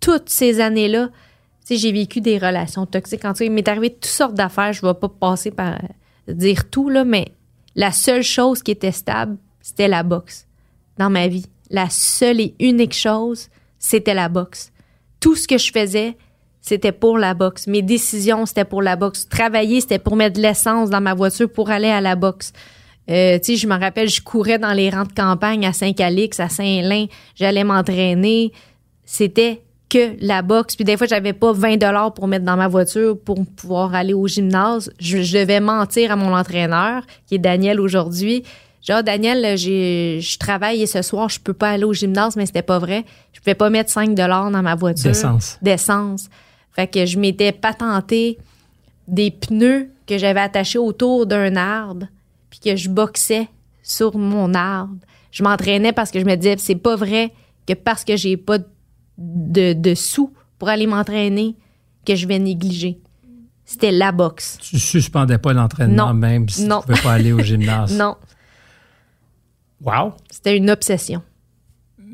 toutes ces années-là, j'ai vécu des relations toxiques. En tout cas, il m'est arrivé toutes sortes d'affaires. Je ne vais pas passer par dire tout, là, mais la seule chose qui était stable, c'était la boxe dans ma vie. La seule et unique chose, c'était la boxe. Tout ce que je faisais, c'était pour la boxe. Mes décisions, c'était pour la boxe. Travailler, c'était pour mettre de l'essence dans ma voiture pour aller à la boxe. Euh, tu je me rappelle, je courais dans les rangs de campagne à Saint-Calix, à Saint-Lin. J'allais m'entraîner. C'était que la boxe. Puis des fois, j'avais pas 20 dollars pour mettre dans ma voiture pour pouvoir aller au gymnase. Je, je devais mentir à mon entraîneur, qui est Daniel aujourd'hui. Genre, Daniel, j'ai, je travaille et ce soir, je peux pas aller au gymnase, mais c'était pas vrai. Je pouvais pas mettre 5 dollars dans ma voiture. D'essence. D'essence. Fait que je m'étais patenté des pneus que j'avais attachés autour d'un arbre, puis que je boxais sur mon arbre. Je m'entraînais parce que je me disais, c'est pas vrai que parce que j'ai pas de, de sous pour aller m'entraîner, que je vais négliger. C'était la boxe. Tu suspendais pas l'entraînement même si Non. tu pouvais pas aller au gymnase? (laughs) Non, Wow! c'était une obsession.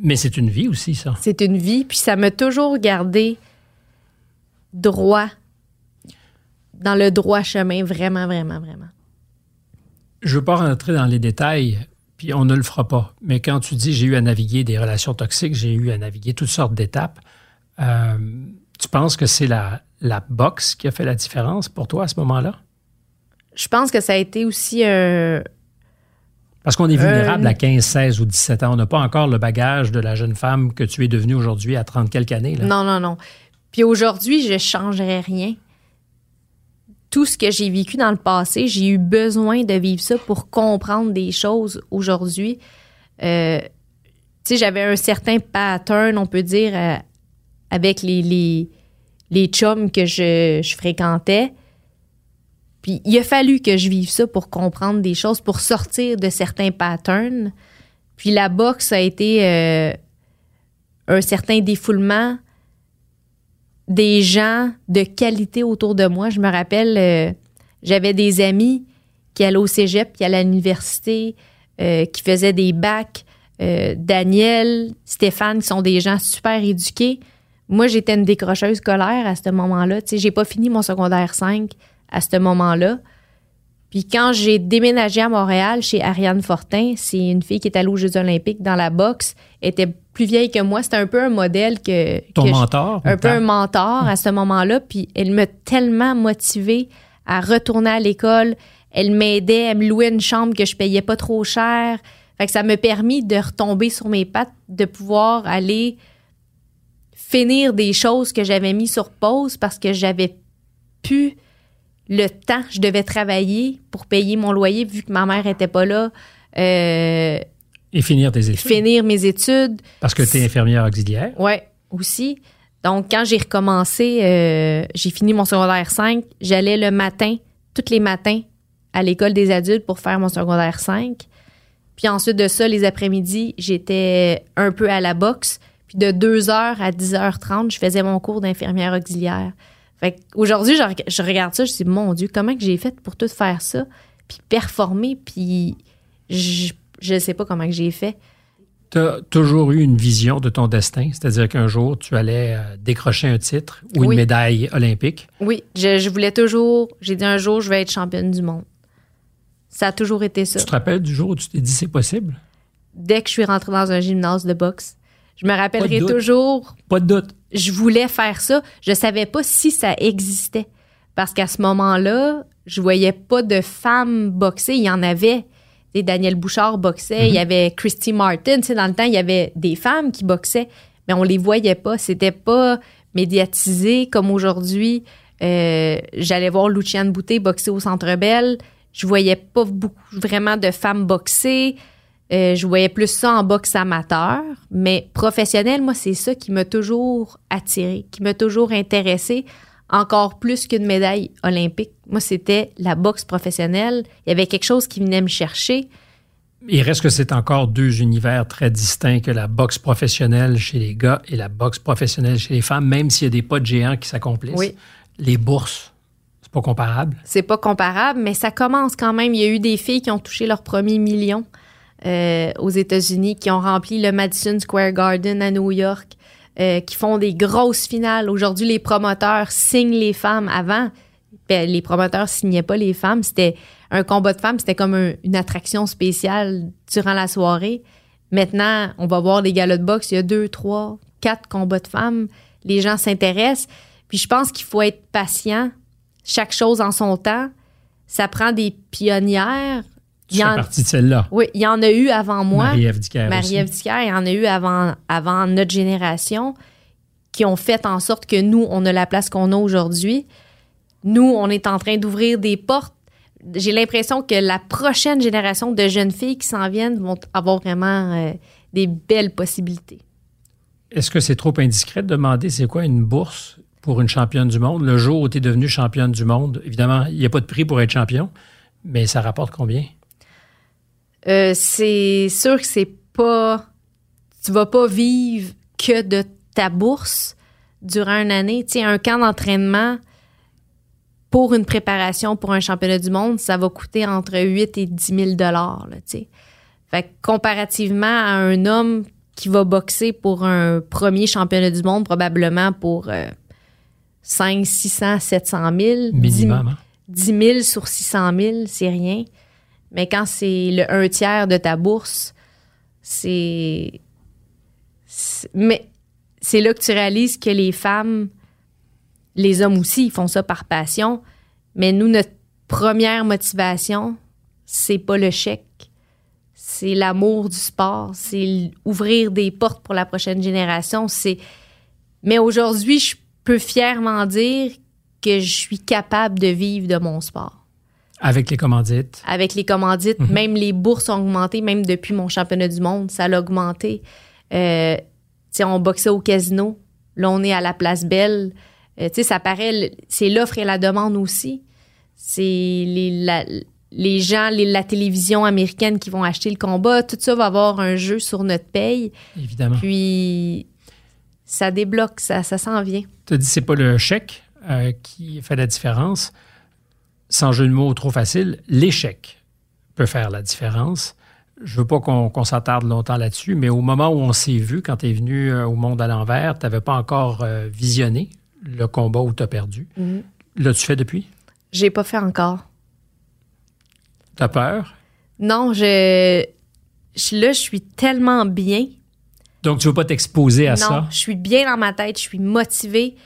Mais c'est une vie aussi, ça. C'est une vie, puis ça m'a toujours gardé droit, dans le droit chemin, vraiment, vraiment, vraiment. Je veux pas rentrer dans les détails puis on ne le fera pas. Mais quand tu dis j'ai eu à naviguer des relations toxiques, j'ai eu à naviguer toutes sortes d'étapes, euh, tu penses que c'est la, la boxe qui a fait la différence pour toi à ce moment-là? Je pense que ça a été aussi un. Parce qu'on est vulnérable à 15, 16 ou 17 ans. On n'a pas encore le bagage de la jeune femme que tu es devenue aujourd'hui à 30 quelques années. Là. Non, non, non. Puis aujourd'hui, je ne changerais rien. Tout ce que j'ai vécu dans le passé, j'ai eu besoin de vivre ça pour comprendre des choses aujourd'hui. Euh, j'avais un certain pattern, on peut dire, euh, avec les, les, les chums que je, je fréquentais. Puis il a fallu que je vive ça pour comprendre des choses, pour sortir de certains patterns. Puis la boxe a été euh, un certain défoulement des gens de qualité autour de moi. Je me rappelle, euh, j'avais des amis qui allaient au cégep, qui allaient à l'université, euh, qui faisaient des bacs. Daniel, Stéphane, qui sont des gens super éduqués. Moi, j'étais une décrocheuse scolaire à ce moment-là. Tu sais, j'ai pas fini mon secondaire 5 à ce moment-là. Puis quand j'ai déménagé à Montréal chez Ariane Fortin, c'est une fille qui est allée aux Jeux olympiques dans la boxe, était plus vieille que moi. C'était un peu un modèle que... Ton mentor? un peu un mentor à ce moment-là. Puis elle m'a tellement motivée à retourner à l'école. Elle m'aidait, elle me louait une chambre que je payais pas trop cher. Fait que ça m'a permis de retomber sur mes pattes, de pouvoir aller finir des choses que j'avais mis sur pause parce que j'avais pu le temps, je devais travailler pour payer mon loyer vu que ma mère était pas là. Euh, et finir tes études. Finir mes études. Parce que tu es infirmière auxiliaire. Oui, aussi. Donc, quand j'ai recommencé, euh, j'ai fini mon secondaire 5, j'allais le matin, tous les matins, à l'école des adultes pour faire mon secondaire 5. Puis ensuite de ça, les après-midi, j'étais un peu à la boxe. Puis de 2h à 10h30, je faisais mon cours d'infirmière auxiliaire. Fait aujourd'hui, je, regarde ça, je me dis, mon Dieu, comment que j'ai fait pour tout faire ça, puis performer, puis je ne sais pas comment que j'ai fait. Tu as toujours eu une vision de ton destin, c'est-à-dire qu'un jour, tu allais euh, décrocher un titre ou une médaille olympique? Oui, je, voulais toujours, j'ai dit un jour, je vais être championne du monde. Ça a toujours été ça. Tu te rappelles du jour où tu t'es dit c'est possible? Dès que je suis rentrée dans un gymnase de boxe, je me rappellerai toujours. Pas de doute. Je voulais faire ça. Je savais pas si ça existait. Parce qu'à ce moment-là, je voyais pas de femmes boxer. Il y en avait. Et Daniel Bouchard boxait. Il y mhm. avait Christy Martin. Tu dans le temps, il y avait des femmes qui boxaient, mais on les voyait pas. C'était pas médiatisé comme aujourd'hui. Euh, j'allais voir Luciane Boutet boxer au Centre Bell. Je voyais pas beaucoup, vraiment de femmes boxer. Euh, je voyais plus ça en boxe amateur, mais professionnel, moi, c'est ça qui m'a toujours attiré, qui m'a toujours intéressé, encore plus qu'une médaille olympique. Moi, c'était la boxe professionnelle. Il y avait quelque chose qui venait me chercher. Il reste que c'est encore deux univers très distincts que la boxe professionnelle chez les gars et la boxe professionnelle chez les femmes, même s'il y a des pas de géants qui s'accomplissent. Oui. Les bourses, c'est pas comparable. C'est pas comparable, mais ça commence quand même. Il y a eu des filles qui ont touché leur premier million. Euh, aux États-Unis, qui ont rempli le Madison Square Garden à New York, euh, qui font des grosses finales. Aujourd'hui, les promoteurs signent les femmes. Avant, ben, les promoteurs signaient pas les femmes. C'était un combat de femmes, c'était comme une attraction spéciale durant la soirée. Maintenant, on va voir des galas de boxe. Il y a deux, trois, quatre combats de femmes. Les gens s'intéressent. Puis je pense qu'il faut être patient. Chaque chose en son temps. Ça prend des pionnières fais partie de celle-là. Oui, il y en a eu avant moi. Marie-Ève Dicker Marie-Ève Dicker, il y en a eu avant, avant notre génération qui ont fait en sorte que nous, on a la place qu'on a aujourd'hui. Nous, on est en train d'ouvrir des portes. J'ai l'impression que la prochaine génération de jeunes filles qui s'en viennent vont avoir vraiment euh, des belles possibilités. Est-ce que c'est trop indiscret de demander c'est quoi une bourse pour une championne du monde? Le jour où tu es devenue championne du monde, évidemment, il n'y a pas de prix pour être champion, mais ça rapporte combien? Euh, c'est sûr que c'est pas. Tu vas pas vivre que de ta bourse durant une année. Tu sais, un camp d'entraînement pour une préparation pour un championnat du monde, ça va coûter entre 8 et 10 000 dollars. Fait comparativement à un homme qui va boxer pour un premier championnat du monde, probablement pour 5, 600, 700 000. Minimum. 10 000 hein? sur 600 000, c'est rien. Mais quand c'est le un tiers de ta bourse, c'est. Mais c'est là que tu réalises que les femmes, les hommes aussi, ils font ça par passion. Mais nous, notre première motivation, c'est pas le chèque. C'est l'amour du sport. C'est ouvrir des portes pour la prochaine génération. C'est. Mais aujourd'hui, je peux fièrement dire que je suis capable de vivre de mon sport Avec les commandites. avec les commandites, même les bourses ont augmenté, même depuis mon championnat du monde, ça a augmenté. Euh, on boxait au casino, là on est à la place Belle. Euh, ça paraît, c'est l'offre et la demande aussi. C'est les, la- les gens, les- la télévision américaine qui vont acheter le combat, tout ça va avoir un jeu sur notre paye. Évidemment. Puis ça débloque, ça, ça s'en vient. Tu as dit c'est pas le chèque euh, qui fait la différence. Sans jeu de mots trop facile, l'échec peut faire la différence. Je veux pas qu'on s'attarde longtemps là-dessus, mais au moment où on s'est vu, quand tu es venu euh, au monde à l'envers, tu n'avais pas encore euh, visionné le combat où tu as perdu. L'as-tu fait depuis? J'ai pas fait encore. Tu as peur? Non, je, je- là, je suis tellement bien. Donc, tu veux pas t'exposer à non, ça? je suis bien dans ma tête, je suis motivée.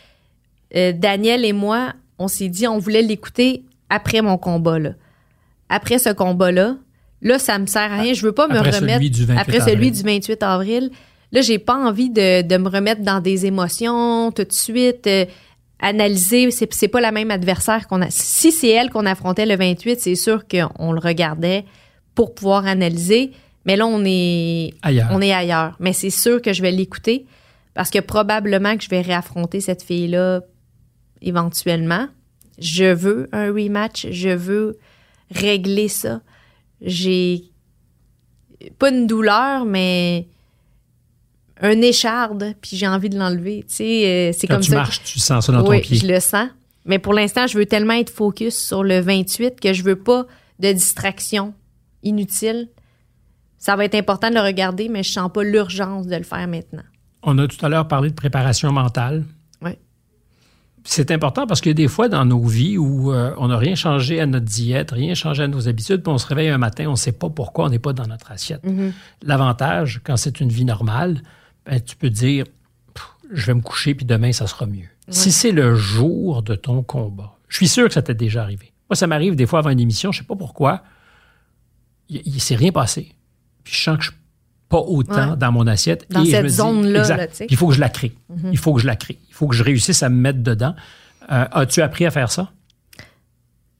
Euh, Daniel et moi, on s'est dit, on voulait l'écouter après mon combat, là. Après ce combat-là, là, ça me sert à rien. Je veux pas me Après celui remettre. du 28 après celui du 28 avril. Là, j'ai pas envie de, de me remettre dans des émotions tout de suite. euh, analyser, c'est, c'est pas la même adversaire qu'on a. Si c'est elle qu'on affrontait le 28, c'est sûr qu'on le regardait pour pouvoir analyser. Mais là, on est Ailleurs. on est ailleurs. Mais c'est sûr que je vais l'écouter parce que probablement que je vais réaffronter cette fille-là éventuellement. Je veux un rematch. Je veux régler ça. J'ai pas une douleur, mais un écharde, puis j'ai envie de l'enlever. Tu sais, euh, c'est comme tu ça. que- marches, tu sens ça dans oui, ton pied. je le sens. Mais pour l'instant, je veux tellement être focus sur le 28 que je veux pas de distraction inutile. Ça va être important de le regarder, mais je sens pas l'urgence de le faire maintenant. On a tout à l'heure parlé de préparation mentale. C'est important parce que des fois dans nos vies où euh, on n'a rien changé à notre diète, rien changé à nos habitudes, puis on se réveille un matin, on ne sait pas pourquoi on n'est pas dans notre assiette. L'avantage, quand c'est une vie normale, ben, tu peux dire je vais me coucher puis demain ça sera mieux. Si c'est le jour de ton combat, je suis sûr que ça t'est déjà arrivé. Moi, ça m'arrive des fois avant une émission, je ne sais pas pourquoi, il ne s'est rien passé. Puis je sens que je suis pas autant Ouais. dans mon assiette. Dans et cette zone-là. Il faut que je la crée. Il faut que je la crée. Il faut que je réussisse à me mettre dedans. Euh, As-tu appris à faire ça?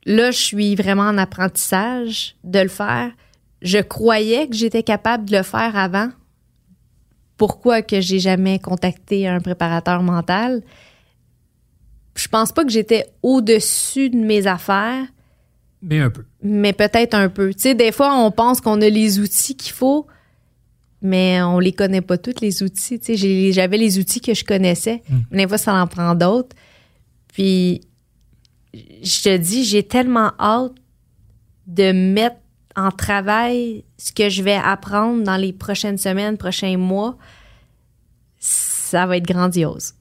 Là, je suis vraiment en apprentissage de le faire. Je croyais que j'étais capable de le faire avant. Pourquoi que j'ai jamais contacté un préparateur mental? Je pense pas que j'étais au-dessus de mes affaires. Mais un peu. mais peut-être un peu. Tu sais, des fois, on pense qu'on a les outils qu'il faut, mais on les connaît pas tous, les outils. J'avais les outils que je connaissais, mais des fois, ça en prend d'autres. Puis, je te dis, j'ai tellement hâte de mettre en travail ce que je vais apprendre dans les prochaines semaines, prochains mois. Ça va être grandiose.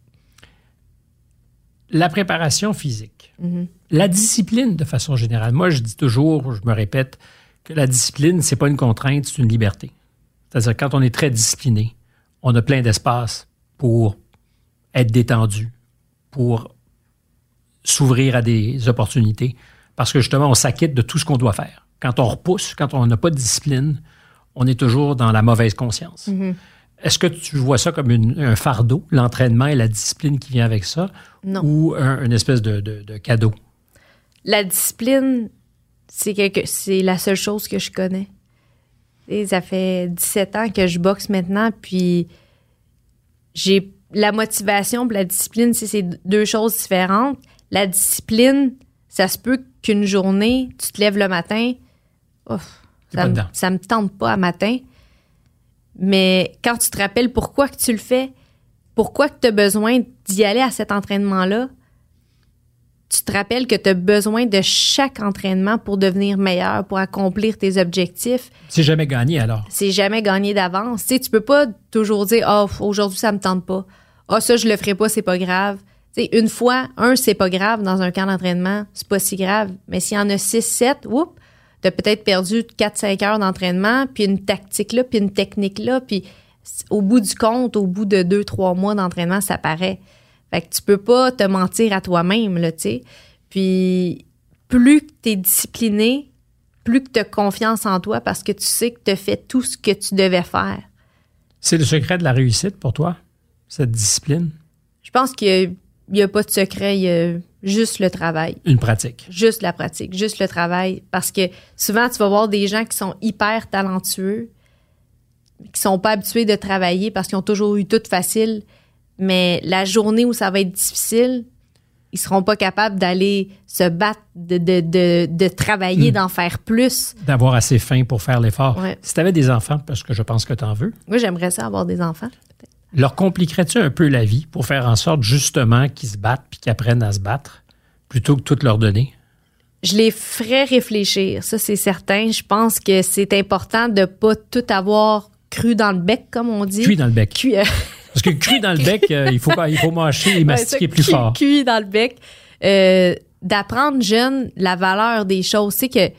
La préparation physique. La discipline, de façon générale. Moi, je dis toujours, je me répète, que la discipline, c'est pas une contrainte, c'est une liberté. C'est-à-dire, quand on est très discipliné, on a plein d'espace pour être détendu, pour s'ouvrir à des opportunités, parce que justement, on s'acquitte de tout ce qu'on doit faire. Quand on repousse, quand on n'a pas de discipline, on est toujours dans la mauvaise conscience. Est-ce que tu vois ça comme une- un fardeau, l'entraînement et la discipline qui vient avec ça, Non. ou un- une espèce de, de- de cadeau? la discipline, c'est quelque, c'est la seule chose que je connais. Et ça fait 17 ans que je boxe maintenant, puis j'ai la motivation et la discipline, c'est deux choses différentes. La discipline, ça se peut qu'une journée, tu te lèves le matin, ça, me, ça me tente pas à matin. Mais quand tu te rappelles pourquoi que tu le fais, pourquoi que tu as besoin d'y aller à cet entraînement-là, tu te rappelles que tu as besoin de chaque entraînement pour devenir meilleur, pour accomplir tes objectifs? C'est jamais gagné alors. C'est jamais gagné d'avance. Tu sais, tu peux pas toujours dire oh, aujourd'hui ça me tente pas. Ah ça je le ferai pas, c'est pas grave. Tu sais, une fois, un c'est pas grave dans un camp d'entraînement, c'est pas si grave, mais s'il y en a six, sept, oups, tu as peut-être perdu 4-5 heures d'entraînement, puis une tactique là, puis une technique là, puis au bout du compte, au bout de 2-3 mois d'entraînement, ça paraît. Fait que tu peux pas te mentir à toi-même, là, tu sais. Puis plus que tu es discipliné, plus que tu as confiance en toi parce que tu sais que tu as fait tout ce que tu devais faire. C'est le secret de la réussite pour toi, cette discipline? Je pense qu'il n'y a, pas de secret, il y a juste le travail. Une pratique. Juste la pratique, juste le travail. Parce que souvent, tu vas voir des gens qui sont hyper talentueux, qui sont pas habitués de travailler parce qu'ils ont toujours eu tout facile. Mais la journée où ça va être difficile, ils seront pas capables d'aller se battre, de, de, de, de travailler, Hmm. d'en faire plus. D'avoir assez faim pour faire l'effort. Ouais. Si tu avais des enfants, parce que je pense que tu en veux, Moi, j'aimerais ça avoir des enfants. leur compliquerais-tu un peu la vie pour faire en sorte justement qu'ils se battent puis qu'ils apprennent à se battre plutôt que tout leur donner? Je les ferais réfléchir, ça c'est certain. Je pense que c'est important de pas tout avoir cru dans le bec, comme on dit. Cuit dans le bec. Cuit, euh, Parce que cuit dans le bec, euh, il faut, il faut mâcher et mastiquer Ouais, ça, plus fort. Cuit dans le bec. Euh, D'apprendre jeune la valeur des choses. C'est que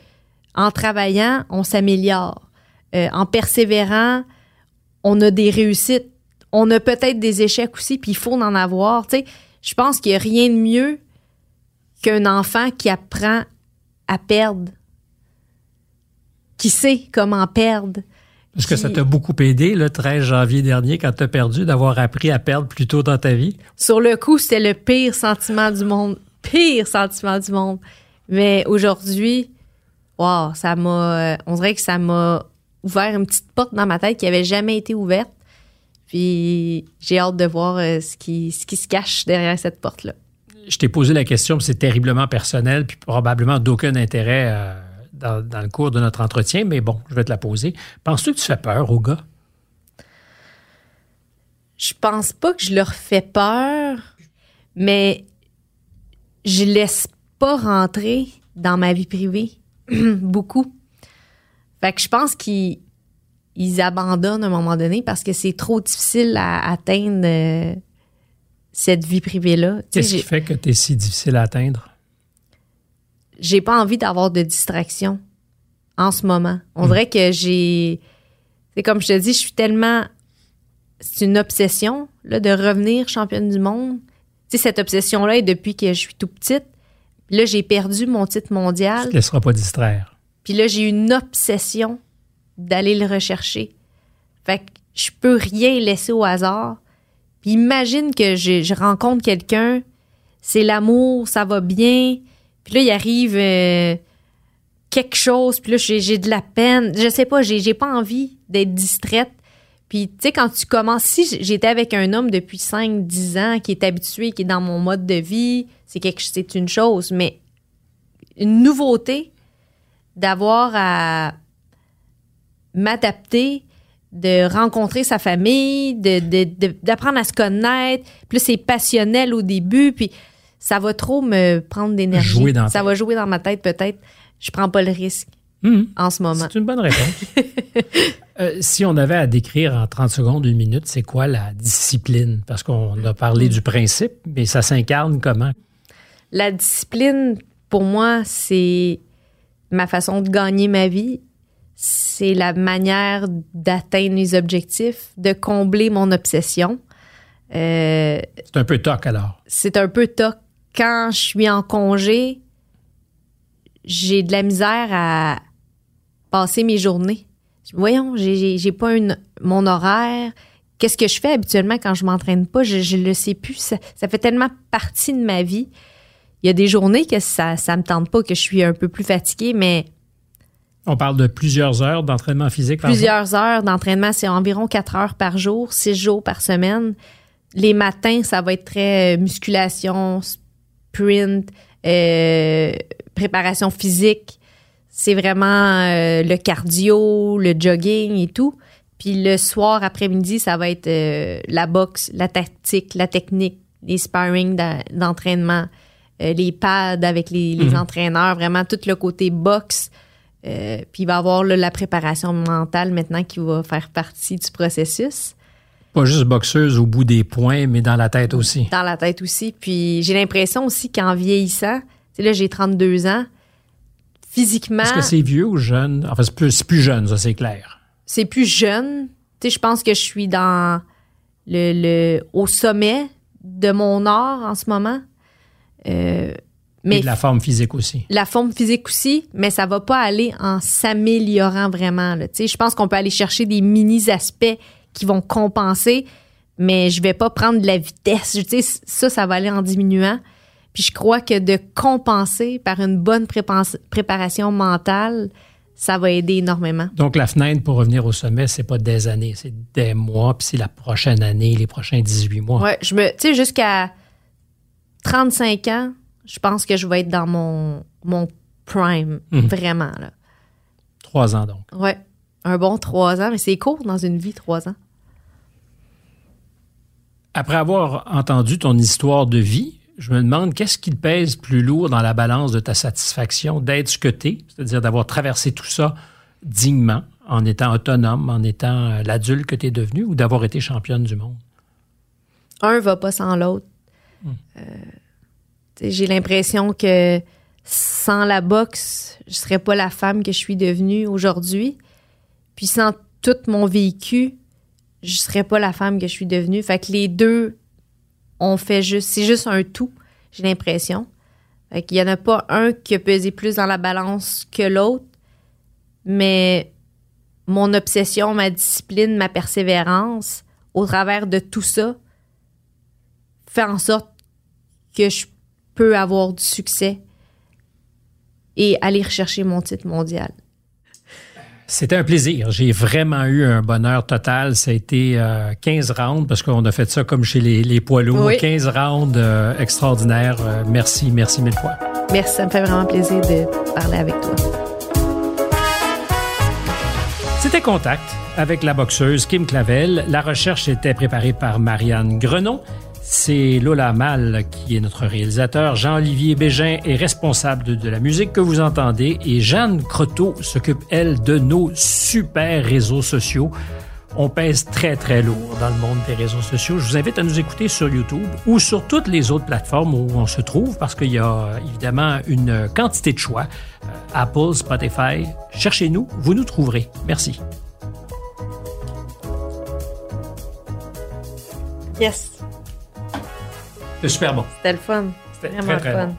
en travaillant, on s'améliore. Euh, en persévérant, on a des réussites. On a peut-être des échecs aussi, puis il faut en avoir. Tu sais, je pense qu'il n'y a rien de mieux qu'un enfant qui apprend à perdre, qui sait comment perdre. Est-ce que ça t'a beaucoup aidé le 13 janvier dernier quand tu as perdu d'avoir appris à perdre plus tôt dans ta vie? Sur le coup, c'était le pire sentiment du monde. Pire sentiment du monde. Mais aujourd'hui, wow, ça m'a. euh, on dirait que ça m'a ouvert une petite porte dans ma tête qui avait jamais été ouverte. Puis j'ai hâte de voir euh, ce, qui, ce qui se cache derrière cette porte-là. Je t'ai posé la question, c'est terriblement personnel, puis probablement d'aucun intérêt euh, dans, dans le cours de notre entretien, mais bon, je vais te la poser. Penses-tu que tu fais peur aux gars? Je pense pas que je leur fais peur, mais je laisse pas rentrer dans ma vie privée (clears throat) beaucoup. Fait que je pense qu'ils ils abandonnent à un moment donné parce que c'est trop difficile à atteindre euh, cette vie privée-là. Qu'est-ce qui fait que tu es si difficile à atteindre? J'ai pas envie d'avoir de distraction en ce moment. On dirait que j'ai. C'est comme je te dis, je suis tellement. C'est une obsession là, de revenir championne du monde. Tu sais, cette obsession-là est depuis que je suis tout petite. Là, j'ai perdu mon titre Tu mondial. te laisseras pas distraire. Puis là, j'ai une obsession d'aller le rechercher. Fait que je peux rien laisser au hasard. Puis imagine que je, je rencontre quelqu'un, c'est l'amour, ça va bien. Puis là, il arrive euh, quelque chose, puis là, j'ai de la peine. Je sais pas, j'ai pas envie d'être distraite. Puis, tu sais, quand tu commences, si j'étais avec un homme depuis 5-10 ans qui est habitué, qui est dans mon mode de vie, c'est quelque c'est une chose, mais une nouveauté d'avoir à m'adapter, de rencontrer sa famille, de, de- de- d'apprendre à se connaître. Puis c'est passionnel au début, puis ça va trop me prendre d'énergie. Ça va jouer dans ma tête peut-être. Je prends pas le risque Hum, en ce moment. C'est une bonne réponse. (laughs) Euh, si on avait à décrire en 30 secondes, une minute, c'est quoi la discipline? Parce qu'on a parlé du principe, mais ça s'incarne comment? La discipline, pour moi, c'est ma façon de gagner ma vie. C'est la manière d'atteindre les objectifs, de combler mon obsession. Euh, C'est un peu toc alors. c'est un peu toc. Quand je suis en congé, j'ai de la misère à passer mes journées. Voyons, j'ai- pas une, mon horaire. Qu'est-ce que je fais habituellement quand je m'entraîne pas? Je, je le sais plus. Ça, ça fait tellement partie de ma vie. Il y a des journées que ça, ça me tente pas, que je suis un peu plus fatiguée, mais On parle de plusieurs heures d'entraînement physique par jour. plusieurs heures d'entraînement, c'est environ quatre heures par jour, six jours par semaine. Les matins, ça va être très euh, musculation, sprint, euh, préparation physique. C'est vraiment euh, le cardio, le jogging et tout. Puis le soir, après-midi, ça va être euh, la boxe, la tactique, la technique, les sparring d'en- d'entraînement, les pads avec les, les Mhm. entraîneurs, vraiment tout le côté boxe. Puis il va y avoir là, la préparation mentale maintenant qui va faire partie du processus. Pas juste boxeuse au bout des points, mais dans la tête aussi. Dans la tête aussi. Puis j'ai l'impression aussi qu'en vieillissant, tu sais, là j'ai 32 ans, physiquement. Est-ce que c'est vieux ou jeune? Enfin, c'est plus, c'est plus jeune, ça, c'est clair. c'est plus jeune. Tu sais, je pense que je suis dans le, le au sommet de mon art en ce moment. Euh, mais Et de la forme physique aussi. la forme physique aussi, mais ça va pas aller en s'améliorant vraiment. Là. Tu sais, Je pense qu'on peut aller chercher des mini aspects qui vont compenser, mais je vais pas prendre de la vitesse. Tu sais, Ça, ça va aller en diminuant. Puis je crois que de compenser par une bonne prépa- préparation mentale, ça va aider énormément. Donc, la fenêtre pour revenir au sommet, c'est pas des années, c'est des mois, puis c'est la prochaine année, les prochains 18 mois. Ouais, je me, tu sais, jusqu'à 35 ans, je pense que je vais être dans mon, mon prime, Mhm. vraiment, là. Trois ans, donc. Ouais. Un bon trois ans, mais c'est court dans une vie, trois ans. Après avoir entendu ton histoire de vie, je me demande qu'est-ce qui te pèse plus lourd dans la balance de ta satisfaction d'être ce que tu es, c'est-à-dire d'avoir traversé tout ça dignement, en étant autonome, en étant euh, l'adulte que tu es devenu, ou d'avoir été championne du monde? Un va pas sans l'autre. Euh, tu sais, J'ai l'impression que sans la boxe, je serais pas la femme que je suis devenue aujourd'hui. Puis sans tout mon vécu, je serais pas la femme que je suis devenue. Fait que les deux, on fait juste, c'est juste un tout, j'ai l'impression. Fait qu'il y en a pas un qui a pesé plus dans la balance que l'autre, mais mon obsession, ma discipline, ma persévérance, au travers de tout ça, fait en sorte que je peux avoir du succès et aller rechercher mon titre mondial. C'était un plaisir. J'ai vraiment eu un bonheur total. Ça a été euh, 15 rounds, parce qu'on a fait ça comme chez les, les poids lourds. Oui. 15 rounds euh, extraordinaires. Euh, merci, merci mille fois. Merci, ça me fait vraiment plaisir de parler avec toi. C'était Contact avec la boxeuse Kim Clavel. La recherche était préparée par Marianne Grenon. C'est Lola Mal qui est notre réalisateur. Jean-Olivier Bégin est responsable de, la musique que vous entendez et Jeanne Croteau s'occupe, elle, de nos super réseaux sociaux. On pèse très, très lourd dans le monde des réseaux sociaux. Je vous invite à nous écouter sur YouTube ou sur toutes les autres plateformes où on se trouve parce qu'il y a évidemment une quantité de choix. Euh, Apple, Spotify, cherchez-nous, vous nous trouverez. Merci. Yes, C'est super bon. c'était le fun. C'était Vraiment très, très fun. bon.